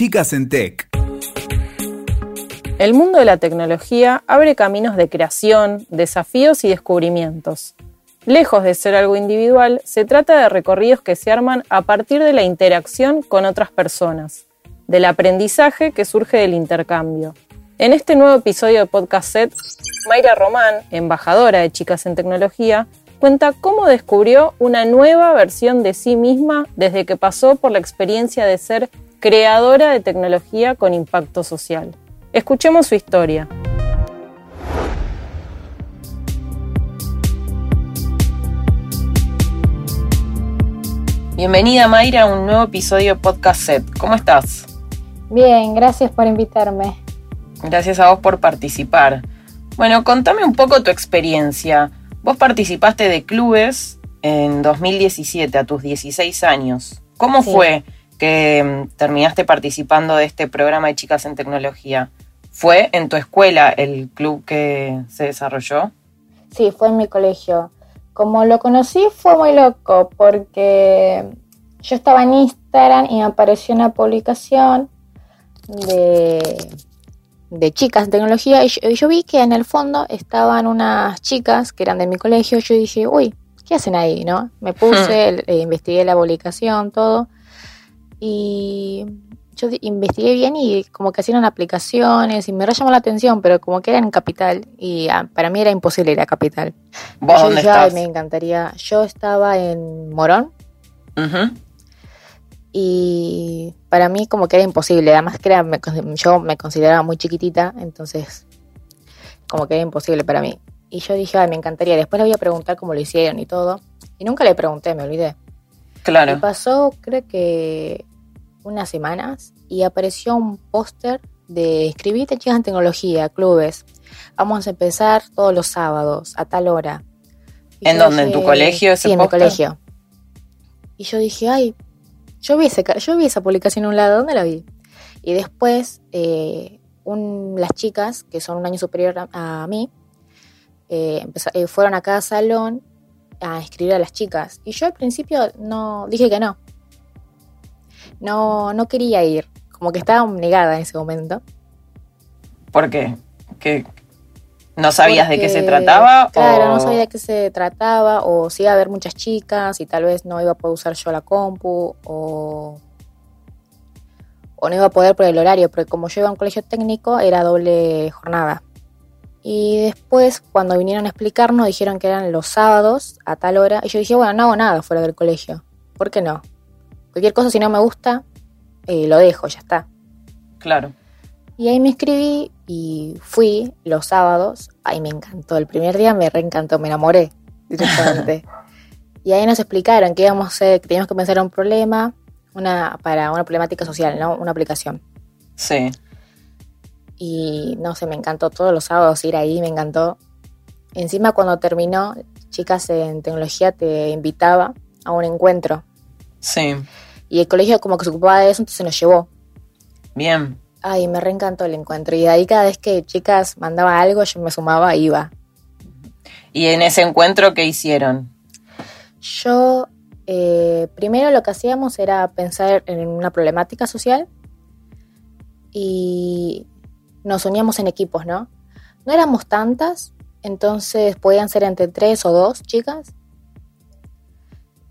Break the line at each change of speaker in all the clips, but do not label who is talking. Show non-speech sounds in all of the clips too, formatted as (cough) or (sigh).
Chicas en Tech.
El mundo de la tecnología abre caminos de creación, desafíos y descubrimientos. Lejos de ser algo individual, se trata de recorridos que se arman a partir de la interacción con otras personas, del aprendizaje que surge del intercambio. En este nuevo episodio de Podcast Set, Mayra Román, embajadora de Chicas en Tecnología, cuenta cómo descubrió una nueva versión de sí misma desde que pasó por la experiencia de ser creadora de tecnología con impacto social. Escuchemos su historia. Bienvenida Mayra a un nuevo episodio de Podcast Set. ¿Cómo estás?
Bien, gracias por invitarme.
Gracias a vos por participar. Bueno, contame un poco tu experiencia. Vos participaste de clubes en 2017, a tus 16 años. ¿Cómo fue que mm, terminaste participando de este programa de chicas en tecnología? ¿Fue en tu escuela el club que se desarrolló?
Sí, fue en mi colegio. Como lo conocí fue muy loco porque yo estaba en Instagram y me apareció una publicación de, de chicas en tecnología y yo, vi que en el fondo estaban unas chicas que eran de mi colegio. Yo dije, uy, ¿qué hacen ahí? ¿no? Me puse, (laughs) hmm. eh, investigué la publicación, todo. Y yo investigué bien y como que hacían aplicaciones y me llamó la atención, pero como que era en Capital y ah, para mí era imposible ir a Capital.
¿Vos dónde estás?
me encantaría. Yo estaba en Morón. Y para mí como que era imposible, además que era, yo me consideraba muy chiquitita, entonces como que era imposible para mí. Y yo dije, ay, me encantaría. Después le voy a preguntar cómo lo hicieron y todo. Y nunca le pregunté, me olvidé.
Claro.
Y pasó, creo que unas semanas y apareció un póster de escribirte chicas en tecnología, clubes. Vamos a empezar todos los sábados a tal hora.
¿En dónde? ¿En tu colegio?
sí, en mi colegio. Y yo dije, ay, yo vi, ese, yo vi esa publicación en un lado, ¿dónde la vi? Y después eh, las chicas, que son un año superior a, mí, eh, eh, fueron a cada salón a escribir a las chicas. Y yo al principio no dije que no no, no quería ir, como que estaba negada en ese momento.
¿Por qué? ¿Que ¿No sabías de qué se trataba?
Claro, no sabía de qué se trataba, o si iba a haber muchas chicas y tal vez no iba a poder usar yo la compu, o, o no iba a poder por el horario, porque como yo iba a un colegio técnico era doble jornada. Y después, cuando vinieron a explicarnos, dijeron que eran los sábados a tal hora, y yo dije, bueno, no hago nada fuera del colegio, ¿por qué no? Cualquier cosa, si no me gusta, eh, lo dejo, ya está.
Claro.
Y ahí me inscribí y fui los sábados. Ay, me encantó. El primer día me reencantó, me enamoré directamente. (laughs) y ahí nos explicaron que íbamos a hacer, que teníamos que pensar en un problema una, para una problemática social, ¿no? Una aplicación.
Sí.
Y no sé, me encantó todos los sábados ir ahí, me encantó. Encima cuando terminó, chicas en tecnología te invitaba a un encuentro
Sí.
Y el colegio como que se ocupaba de eso, entonces nos llevó.
Bien.
Ay, me reencantó el encuentro. Y de ahí cada vez que chicas mandaba algo, yo me sumaba e iba.
¿Y en ese encuentro qué hicieron?
Yo, eh, primero lo que hacíamos era pensar en una problemática social y nos uníamos en equipos, ¿no? No éramos tantas, entonces podían ser entre tres o dos chicas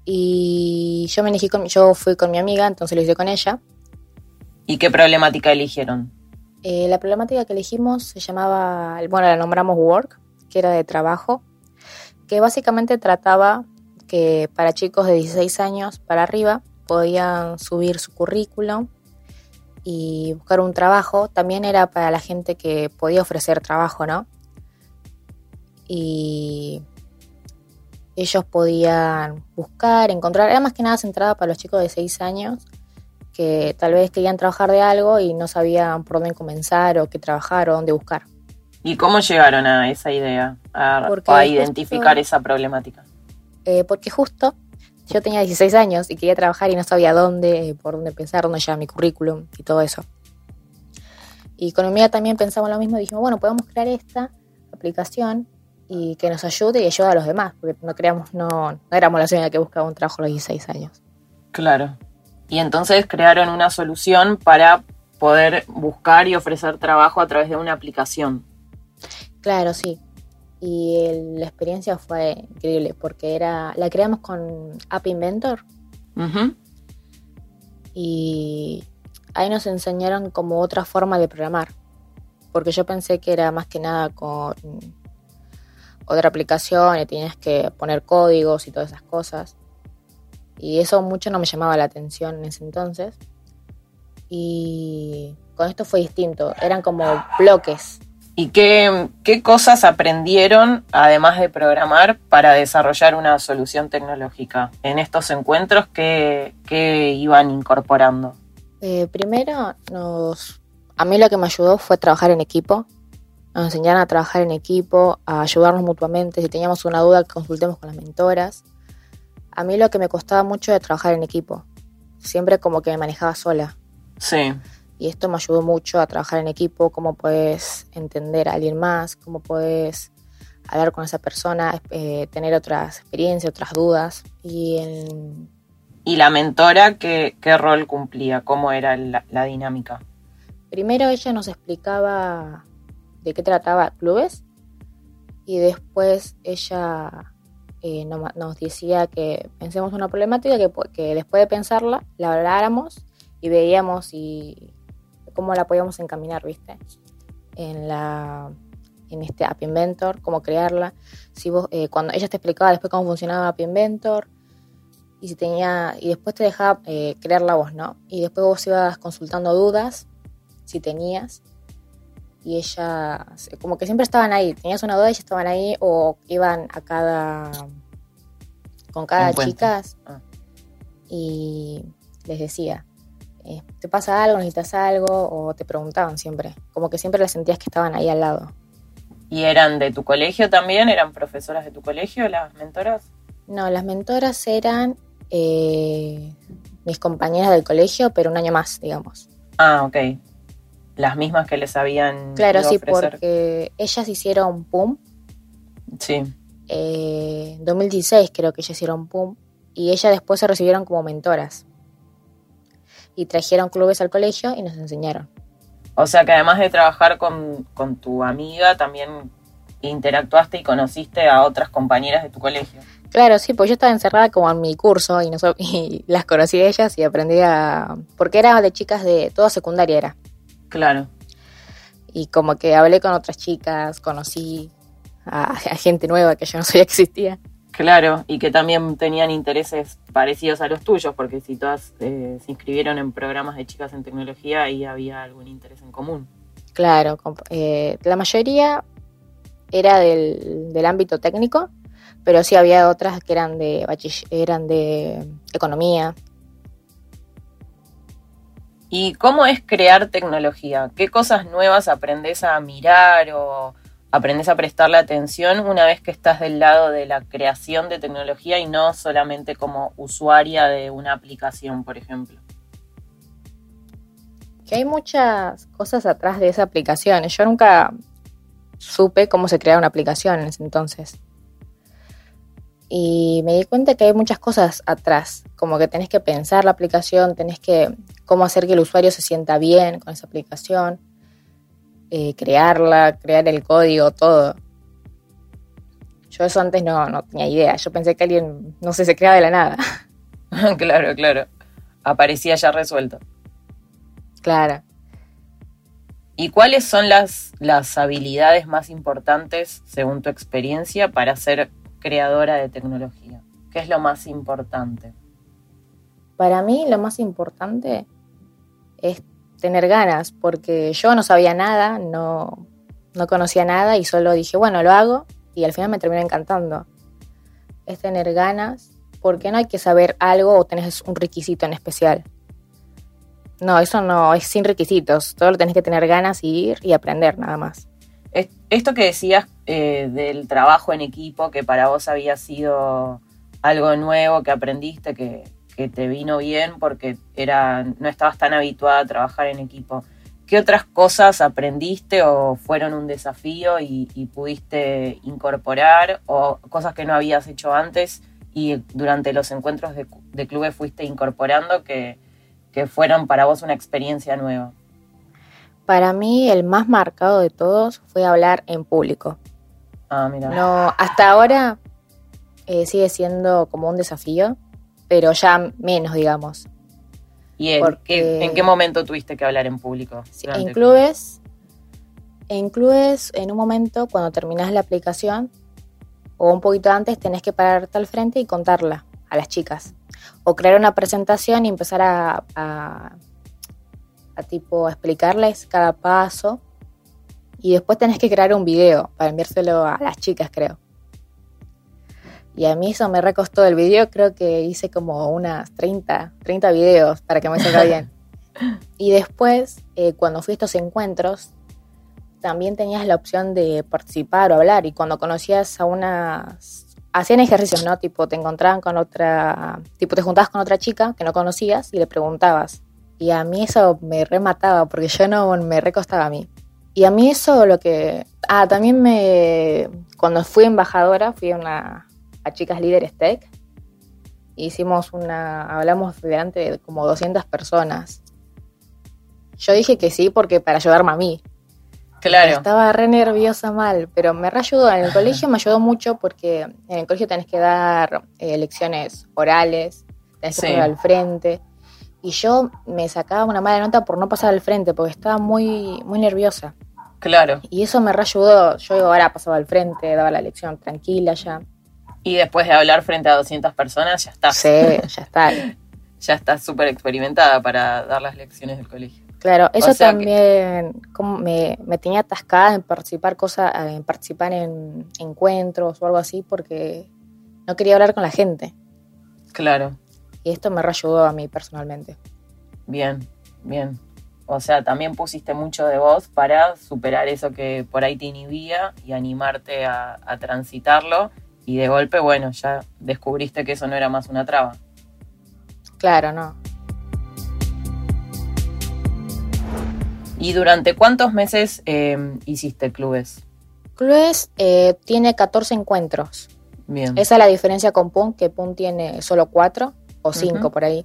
y yo me elegí con, yo fui con mi amiga, entonces lo hice con ella.
¿Y qué problemática eligieron?
Eh, la problemática que elegimos se llamaba, bueno, la nombramos Work, que era de trabajo, que básicamente trataba que para chicos de 16 años para arriba podían subir su currículum y buscar un trabajo. También era para la gente que podía ofrecer trabajo, ¿no? Y ellos podían buscar, encontrar, era más que nada centrada para los chicos de 6 años que tal vez querían trabajar de algo y no sabían por dónde comenzar o qué trabajar o dónde buscar.
¿Y cómo llegaron a esa idea, a, identificar esa problemática?
Eh, porque justo yo tenía 16 años y quería trabajar y no sabía dónde, por dónde pensar, dónde llevar mi currículum y todo eso. Y con mi también pensamos lo mismo, dijimos, bueno, podemos crear esta aplicación y que nos ayude y ayude a los demás, porque no creamos, no, no éramos la señora que buscaba un trabajo a los 16 años.
Claro. Y entonces crearon una solución para poder buscar y ofrecer trabajo a través de una aplicación.
Claro, sí. Y la experiencia fue increíble porque era la creamos con App Inventor. Y ahí nos enseñaron como otra forma de programar. Porque yo pensé que era más que nada con otra aplicación y tenías que poner códigos y todas esas cosas. Y eso mucho no me llamaba la atención en ese entonces. Y con esto fue distinto. Eran como bloques
¿Y qué, cosas aprendieron, además de programar, para desarrollar una solución tecnológica en estos encuentros que, iban incorporando?
Eh, primero, nos, a mí lo que me ayudó fue trabajar en equipo. Nos enseñaron a trabajar en equipo, a ayudarnos mutuamente. Si teníamos una duda, consultemos con las mentoras. A mí lo que me costaba mucho era trabajar en equipo. Siempre como que me manejaba sola.
Sí
y esto me ayudó mucho a trabajar en equipo, cómo puedes entender a alguien más, cómo puedes hablar con esa persona, eh, tener otras experiencias, otras dudas. Y,
¿Y la mentora qué, qué, rol cumplía? ¿Cómo era la, dinámica?
Primero ella nos explicaba de qué trataba clubes y después ella eh, nos decía que pensemos una problemática, que, que después de pensarla la habláramos y veíamos si cómo la podíamos encaminar, ¿viste? En la en este App Inventor, cómo crearla. Si vos, eh, cuando ella te explicaba después cómo funcionaba App Inventor y si tenía y después te dejaba eh, crearla vos, ¿no? Y después vos ibas consultando dudas si tenías y ella como que siempre estaban ahí, tenías una duda y ellas estaban ahí o iban a cada con cada chica ah. y les decía eh, ¿te pasa algo? ¿Necesitas algo? O te preguntaban siempre. Como que siempre las sentías que estaban ahí al lado.
¿Y eran de tu colegio también? ¿Eran profesoras de tu colegio las mentoras?
No, las mentoras eran eh, mis compañeras del colegio, pero un año más, digamos.
Ah, ok. Las mismas que les habían.
Claro, sí, porque ellas hicieron PUM.
Sí.
Eh, 2016 creo que ellas hicieron PUM. Y ellas después se recibieron como mentoras y trajeron clubes al colegio y nos enseñaron.
O sea que además de trabajar con, tu amiga, también interactuaste y conociste a otras compañeras de tu colegio.
Claro, sí, pues yo estaba encerrada como en mi curso y, no, (laughs) y las conocí a ellas y aprendí a... porque era de chicas de toda secundaria era.
Claro.
Y como que hablé con otras chicas, conocí a, a gente nueva que yo no sabía que existía.
Claro, y que también tenían intereses parecidos a los tuyos, porque si todas eh, se inscribieron en programas de chicas en tecnología, ahí había algún interés en común.
Claro, eh, la mayoría era del, ámbito técnico, pero sí había otras que eran de eran de economía.
¿Y cómo es crear tecnología? ¿Qué cosas nuevas aprendes a mirar o aprendes a prestarle atención una vez que estás del lado de la creación de tecnología y no solamente como usuaria de una aplicación, por ejemplo.
Que hay muchas cosas atrás de esa aplicación. Yo nunca supe cómo se crea una aplicación en ese entonces. Y me di cuenta que hay muchas cosas atrás, como que tenés que pensar la aplicación, tenés que cómo hacer que el usuario se sienta bien con esa aplicación eh, crearla, crear el código, todo. Yo eso antes no, no tenía idea. Yo pensé que alguien, no sé, se creaba de la nada. (laughs)
claro, claro. Aparecía ya resuelto.
Claro.
¿Y cuáles son las, las habilidades más importantes, según tu experiencia, para ser creadora de tecnología? ¿Qué es lo más importante?
Para mí lo más importante es tener ganas, porque yo no sabía nada, no, no conocía nada y solo dije, bueno, lo hago y al final me terminó encantando. Es tener ganas, porque no hay que saber algo o tenés un requisito en especial. No, eso no, es sin requisitos, todo lo tenés que tener ganas y ir y aprender nada más.
Esto que decías eh, del trabajo en equipo, que para vos había sido algo nuevo que aprendiste, que, que te vino bien porque era, no estabas tan habituada a trabajar en equipo. ¿Qué otras cosas aprendiste o fueron un desafío y, pudiste incorporar o cosas que no habías hecho antes y durante los encuentros de, clubes fuiste incorporando que, fueron para vos una experiencia nueva?
Para mí el más marcado de todos fue hablar en público.
Ah, mira.
No, hasta ahora eh, sigue siendo como un desafío, pero ya menos, digamos.
¿Y en,
Porque-
qué, en qué momento tuviste que hablar en público?
Sí, en clubes, en clubes, en un momento, cuando terminas la aplicación, o un poquito antes, tenés que pararte al frente y contarla a las chicas. O crear una presentación y empezar a, a, a tipo explicarles cada paso. Y después tenés que crear un video para enviárselo a las chicas, creo. Y a mí eso me recostó el video, creo que hice como unas 30, 30 videos para que me salga bien. (laughs) Y después, eh, cuando fui a estos encuentros, también tenías la opción de participar o hablar. Y cuando conocías a unas... Hacían ejercicios, ¿no? Tipo, te encontraban con otra... Tipo, te juntabas con otra chica que no conocías y le preguntabas. Y a mí eso me remataba porque yo no me recostaba a mí. Y a mí eso lo que... Ah, también me... Cuando fui embajadora, fui a una... a Chicas Líderes Tech. Hicimos una... Hablamos delante de como 200 personas. Yo dije que sí porque para ayudarme a mí.
Claro.
Estaba re nerviosa mal, pero me reayudó. En el (laughs) colegio me ayudó mucho porque en el colegio tenés que dar eh, lecciones orales, tenés que
Sí.
poner al frente. Y yo me sacaba una mala nota por no pasar al frente, porque estaba muy, muy nerviosa.
Claro.
Y eso me reayudó. Yo ahora pasaba al frente, daba la lección tranquila ya.
Y después de hablar frente a 200 personas, ya estás.
Sí, ya está. (laughs)
Ya estás súper experimentada para dar las lecciones del colegio.
Claro, eso
sea que-
también como me, me tenía atascada en participar cosas, en participar en encuentros o algo así porque no quería hablar con la gente.
Claro.
Y esto me reayudó a mí personalmente.
Bien, bien. O sea, también pusiste mucho de vos para superar eso que por ahí te inhibía y animarte a, a transitarlo. Y de golpe, bueno, ya descubriste que eso no era más una traba.
Claro, no.
¿Y durante cuántos meses eh, hiciste clubes?
Clubes eh, tiene 14 encuentros.
Bien.
Esa es la diferencia con PUN, que PUN tiene solo 4 o 5
Ujú.
por ahí.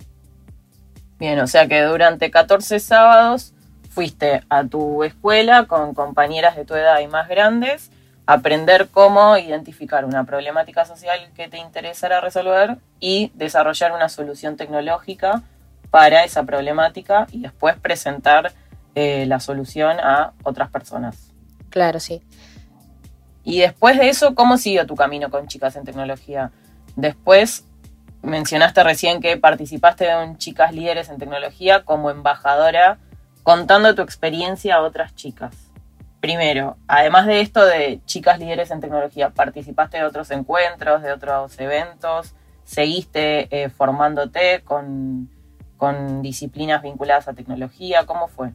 Bien, o sea que durante 14 sábados fuiste a tu escuela con compañeras de tu edad y más grandes aprender cómo identificar una problemática social que te interesara resolver y desarrollar una solución tecnológica para esa problemática y después presentar eh, la solución a otras personas.
Claro, sí.
Y después de eso, ¿cómo siguió tu camino con Chicas en Tecnología? Después mencionaste recién que participaste en Chicas Líderes en Tecnología como embajadora, contando tu experiencia a otras chicas. Primero, además de esto de Chicas Líderes en Tecnología, ¿participaste de otros encuentros, de otros eventos? ¿Seguiste eh, formándote con, con disciplinas vinculadas a tecnología? ¿Cómo fue?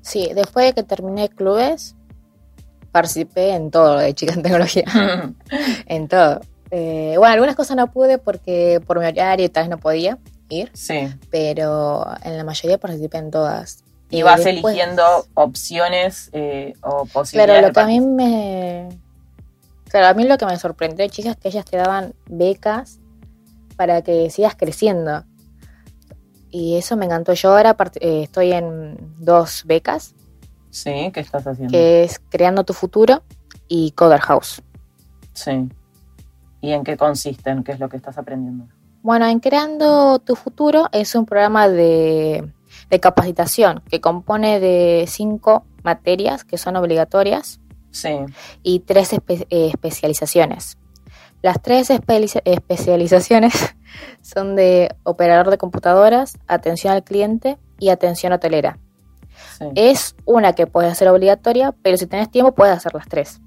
Sí, después de que terminé clubes, participé en todo lo de chicas en tecnología. (laughs) en todo. Eh, bueno, algunas cosas no pude porque por mi horario y tal vez no podía ir,
sí.
pero en la mayoría participé en todas.
Y
Eh,
vas
después-
eligiendo opciones eh, o
Claro,
posibilidades.
lo
de
que a mí me. Claro, a mí lo que me sorprendió, chicas, es que ellas te daban becas para que sigas creciendo. Y eso me encantó. Yo ahora eh, estoy en dos becas,
Sí, ¿qué estás haciendo?
que es Creando tu Futuro y Coder House.
Sí. ¿Y en qué consisten? ¿Qué es lo que estás aprendiendo?
Bueno, en Creando tu Futuro es un programa de, de capacitación que compone de cinco materias que son obligatorias
Sí,
y tres espe- eh, especializaciones. Las tres espe- especializaciones (laughs) son de operador de computadoras, atención al cliente y atención hotelera.
sí.
Es una que puede ser obligatoria, pero si tenés tiempo puedes hacer las tres.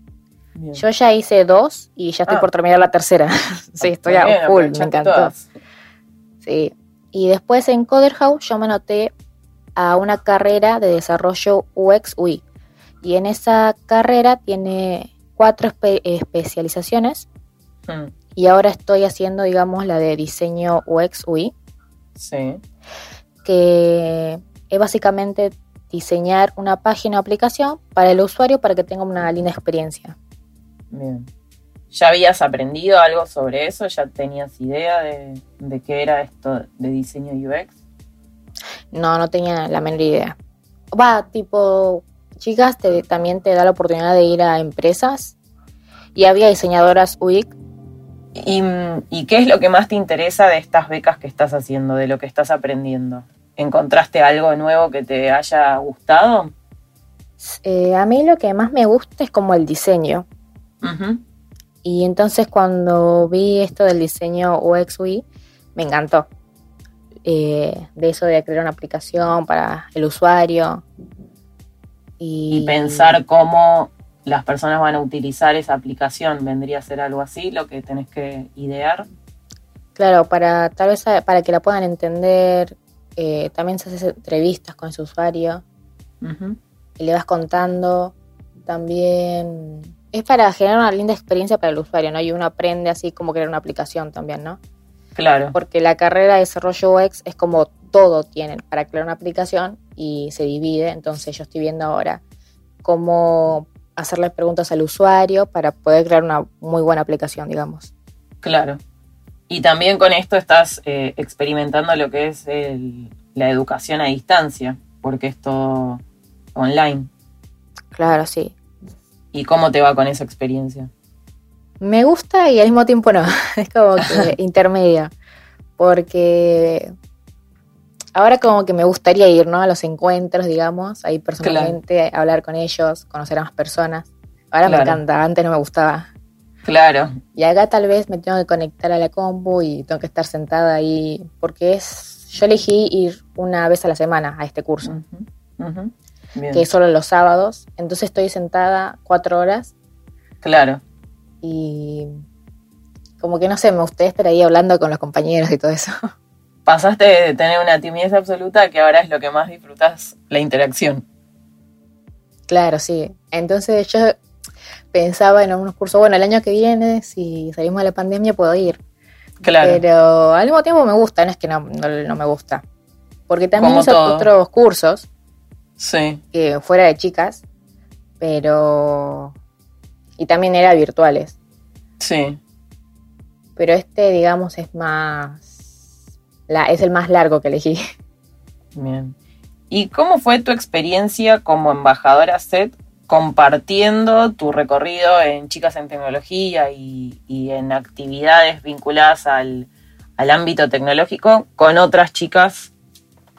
Bien.
Yo ya hice dos y ya estoy
Ah.
por terminar la tercera. (laughs) sí, estoy a full, me encantó.
todas.
Sí. Y después en Coder House yo me anoté a una carrera de desarrollo UX UI. Y en esa carrera tiene cuatro espe- especializaciones.
Mm,
Y ahora estoy haciendo, digamos, la de diseño UX UI,
Sí,
que es básicamente diseñar una página o aplicación para el usuario para que tenga una linda experiencia.
Bien. ¿Ya habías aprendido algo sobre eso? ¿Ya tenías idea de, de qué era esto de diseño UX?
No, no tenía la menor idea. va, tipo, chicas, te, también te da la oportunidad de ir a empresas y había diseñadoras UX.
¿Y, ¿Y qué es lo que más te interesa de estas becas que estás haciendo, de lo que estás aprendiendo? ¿Encontraste algo nuevo que te haya gustado?
Eh, a mí lo que más me gusta es como el diseño. Y entonces cuando vi esto del diseño UX UI, me encantó. Eh, de eso de crear una aplicación para el usuario.
Y... pensar cómo las personas van a utilizar esa aplicación, vendría a ser algo así, lo que tenés que idear.
Claro, para tal vez para que la puedan entender, eh, también se hace entrevistas con su usuario y le vas contando. También es para generar una linda experiencia para el usuario, ¿no? Y uno aprende así como crear una aplicación también, ¿no?
Claro.
Porque la carrera de desarrollo UX es como todo tienen para crear una aplicación y se divide. Entonces yo estoy viendo ahora cómo hacerle preguntas al usuario para poder crear una muy buena aplicación, digamos.
Claro. Y también con esto estás eh, experimentando lo que es la educación a distancia, porque es todo online.
Claro, sí.
¿Y cómo te va con esa experiencia?
Me gusta y al mismo tiempo no. (laughs) Es como que (laughs) intermedia. Porque ahora como que me gustaría ir, ¿no? A los encuentros, digamos, ahí personalmente, hablar con ellos, conocer a más personas. Ahora me encanta, antes no me gustaba.
Claro.
Y acá tal vez me tengo que conectar a la compu y tengo que estar sentada ahí, porque es, yo elegí ir una vez a la semana a este curso, que es solo los sábados, entonces estoy sentada cuatro horas.
Claro.
Y como que no sé, me gustaría estar ahí hablando con los compañeros y todo eso.
Pasaste de tener una timidez absoluta que ahora es lo que más disfrutas, la interacción.
Claro, sí. Entonces yo pensaba en unos cursos, bueno, el año que viene, si salimos de la pandemia, puedo ir.
Claro.
Pero al mismo tiempo me gusta, no es que no, me gusta. Porque también hice otros cursos.
Sí.
Que fuera de chicas, pero. Y también era virtuales.
Sí.
Pero este, digamos, es más. La, es el más largo que elegí. (laughs)
Bien. ¿Y cómo fue tu experiencia como embajadora SET compartiendo tu recorrido en Chicas en Tecnología y, en actividades vinculadas al, ámbito tecnológico con otras chicas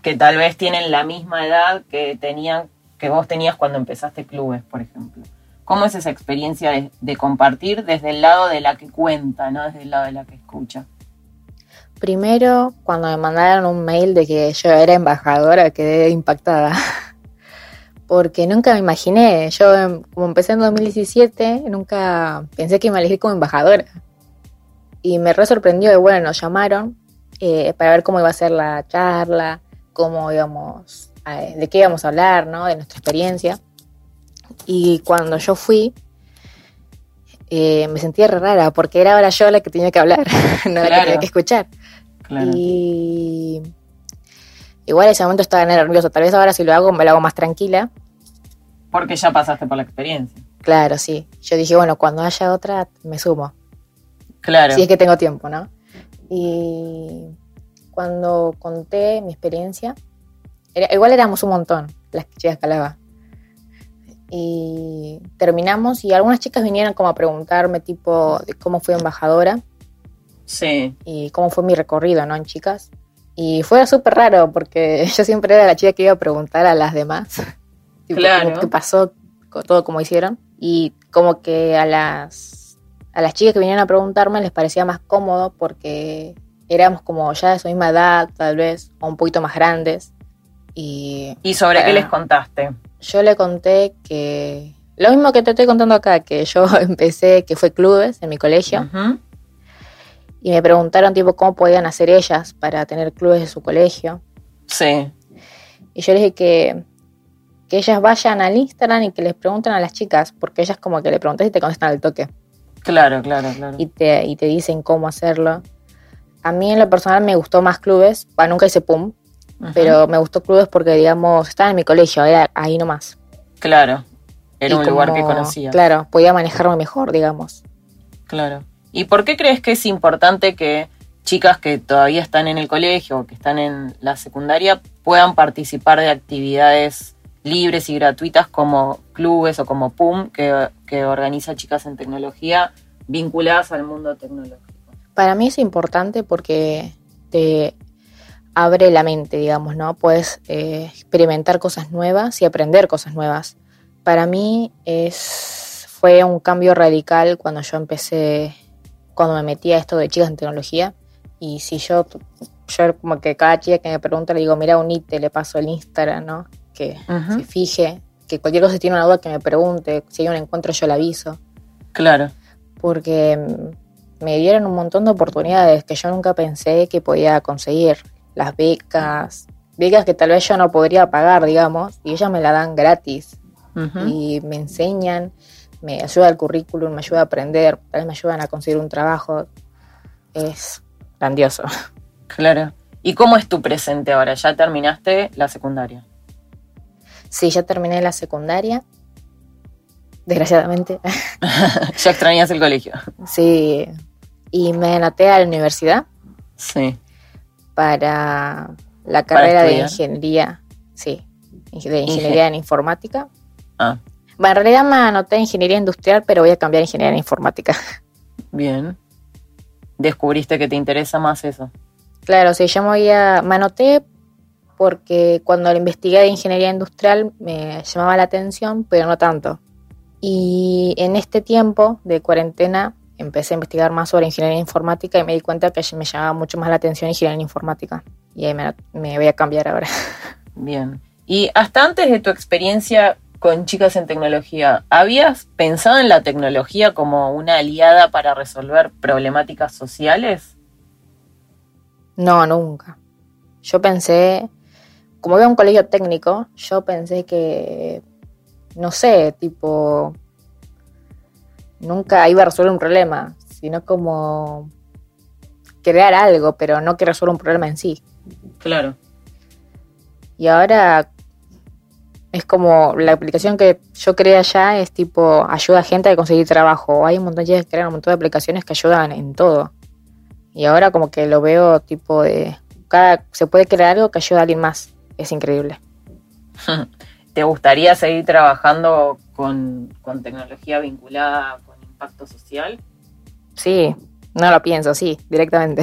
que tal vez tienen la misma edad que tenían que vos tenías cuando empezaste clubes, por ejemplo. ¿Cómo es esa experiencia de, compartir desde el lado de la que cuenta, no desde el lado de la que escucha?
Primero, cuando me mandaron un mail de que yo era embajadora, quedé impactada. (laughs) porque nunca me imaginé, yo em, como empecé en 2017, nunca pensé que a elegir como embajadora. Y me re sorprendió de, bueno, nos llamaron eh, para ver cómo iba a ser la charla, cómo íbamos, de qué íbamos a hablar, ¿no? De nuestra experiencia. Y cuando yo fui, eh, me sentía re rara, porque era ahora yo la que tenía que hablar, (laughs) no la que tenía que escuchar. Y Igual en ese momento estaba nervioso. Tal vez ahora si lo hago me lo hago más tranquila.
Porque ya pasaste por la experiencia.
Claro, sí. Yo dije, bueno, cuando haya otra me sumo.
Claro.
Si es que tengo tiempo, ¿no? Y cuando conté mi experiencia, igual éramos un montón las chicas que hablaba. Y terminamos y algunas chicas vinieron como a preguntarme tipo de cómo fui embajadora.
Sí.
Y cómo fue mi recorrido, ¿no? En chicas. Y fue súper raro porque (laughs) yo siempre era la chica que iba a preguntar a las demás. (laughs)
claro.
¿Qué pasó? Todo como hicieron. Y como que a las, a las chicas que vinieron a preguntarme les parecía más cómodo porque éramos como ya de su misma edad, tal vez, o un poquito más grandes. Y,
¿Y sobre qué les contaste?
Yo le conté que. Lo mismo que te estoy contando acá, que yo (laughs) empecé, que fue clubes en mi colegio y me preguntaron tipo cómo podían hacer ellas para tener clubes de su colegio.
Sí.
Y yo les dije que, que ellas vayan al Instagram y que les pregunten a las chicas, porque ellas como que le preguntas y te contestan al toque.
Claro, claro, claro.
Y te, y te dicen cómo hacerlo. A mí en lo personal me gustó más clubes, bueno, nunca hice PUM, pero me gustó clubes porque, digamos, estaba en mi colegio, era ahí nomás.
Claro, era un lugar que conocía.
Claro, podía manejarme mejor, digamos.
Claro. ¿Y por qué crees que es importante que chicas que todavía están en el colegio o que están en la secundaria puedan participar de actividades libres y gratuitas como clubes o como PUM, que, que organiza chicas en tecnología vinculadas al mundo tecnológico?
Para mí es importante porque te abre la mente, digamos, ¿no? Puedes eh, experimentar cosas nuevas y aprender cosas nuevas. Para mí es, fue un cambio radical cuando yo empecé, cuando me metí a esto de chicas en tecnología. Y si yo, yo como que cada chica que me pregunta le digo, mira, unite, le paso el Instagram, ¿no? Que se fije, que cualquier cosa si tiene una duda que me pregunte, si hay un encuentro yo le aviso.
Claro.
Porque me dieron un montón de oportunidades que yo nunca pensé que podía conseguir. Las becas, becas que tal vez yo no podría pagar, digamos, y ellas me la dan gratis. Y me enseñan, me ayuda el currículum, me ayuda a aprender, tal vez me ayudan a conseguir un trabajo. Es grandioso.
Claro. ¿Y cómo es tu presente ahora? ¿Ya terminaste la secundaria?
Sí, ya terminé la secundaria desgraciadamente. (laughs)
ya extrañas el colegio.
Sí, y me anoté a la universidad.
Sí.
Para la carrera de ingeniería, sí, de ingeniería en informática.
Ah.
Bueno, en realidad me anoté en ingeniería industrial, pero voy a cambiar a ingeniería en informática.
Bien. ¿Descubriste que te interesa más eso?
Claro, sí, yo me, voy a, me anoté porque cuando lo investigué de ingeniería industrial me llamaba la atención, pero no tanto. Y en este tiempo de cuarentena empecé a investigar más sobre ingeniería informática y me di cuenta que me llamaba mucho más la atención ingeniería informática. Y ahí me, voy a cambiar ahora. (laughs)
Bien. Y hasta antes de tu experiencia con chicas en tecnología, ¿habías pensado en la tecnología como una aliada para resolver problemáticas sociales?
No, nunca. Yo pensé, como veo un colegio técnico, yo pensé que no sé, tipo, nunca iba a resolver un problema, sino como crear algo, pero no que resuelva un problema en sí.
Claro.
Y ahora es como la aplicación que yo creé allá es tipo ayuda a gente a conseguir trabajo. Hay un montón de que crean un montón de aplicaciones que ayudan en todo. Y ahora como que lo veo tipo de cada se puede crear algo que ayuda a alguien más. Es increíble. (laughs)
¿Te gustaría seguir trabajando con, tecnología vinculada con impacto social?
Sí, no lo pienso, sí, directamente.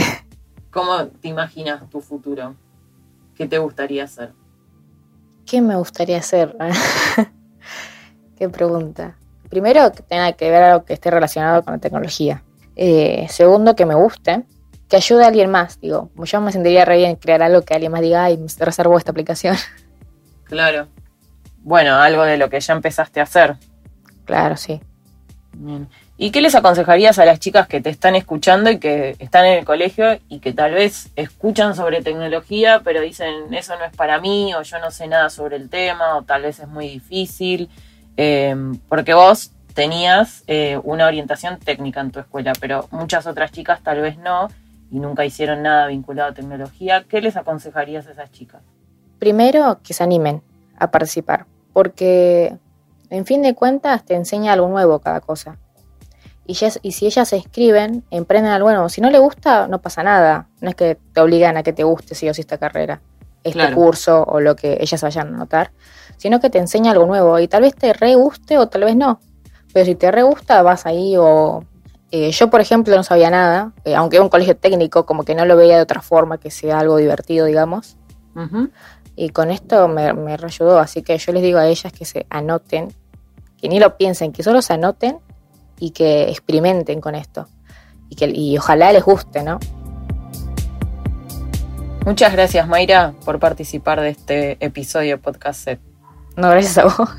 ¿Cómo te imaginas tu futuro? ¿Qué te gustaría hacer?
¿Qué me gustaría hacer? (laughs) Qué pregunta. Primero, que tenga que ver algo que esté relacionado con la tecnología. Eh, segundo, que me guste. Que ayude a alguien más. Digo, yo me sentiría re bien crear algo que alguien más diga, ay, me reservo esta aplicación. (laughs)
Claro bueno, algo de lo que ya empezaste a hacer.
Claro, sí.
¿Y qué les aconsejarías a las chicas que te están escuchando y que están en el colegio y que tal vez escuchan sobre tecnología, pero dicen eso no es para mí o yo no sé nada sobre el tema o tal vez es muy difícil? Em, porque vos tenías eh, una orientación técnica en tu escuela, pero muchas otras chicas tal vez no y nunca hicieron nada vinculado a tecnología. ¿Qué les aconsejarías a esas chicas?
Primero, que se animen a participar porque en fin de cuentas te enseña algo nuevo cada cosa. Y, y si ellas se inscriben, emprenden algo nuevo. Si no le gusta, no pasa nada. No es que te obligan a que te guste si o si esta carrera, este curso o lo que ellas vayan a notar, sino que te enseña algo nuevo y tal vez te re guste o tal vez no. Pero si te re gusta, vas ahí o... Eh, yo, por ejemplo, no sabía nada, eh, aunque era un colegio técnico, como que no lo veía de otra forma, que sea algo divertido, digamos. Y con esto me, me reayudó, así que yo les digo a ellas que se anoten, que ni lo piensen, que solo se anoten y que experimenten con esto. Y, que, y ojalá les guste, ¿no?
Muchas gracias, Mayra, por participar de este episodio podcast set.
No, gracias a vos.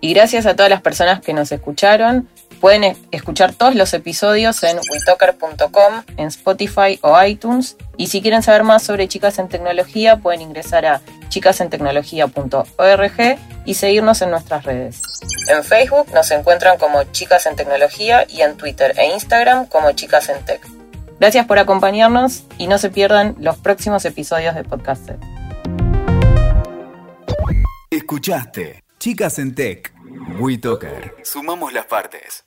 Y gracias a todas las personas que nos escucharon. Pueden escuchar todos los episodios en witoker.com, en Spotify o iTunes. Y si quieren saber más sobre Chicas en Tecnología, pueden ingresar a chicasentecnología.org y seguirnos en nuestras redes. En Facebook nos encuentran como Chicas en Tecnología y en Twitter e Instagram como Chicas en Tech. Gracias por acompañarnos y no se pierdan los próximos episodios de Podcast
Escuchaste Chicas en Tech. WeToker. Sumamos las partes.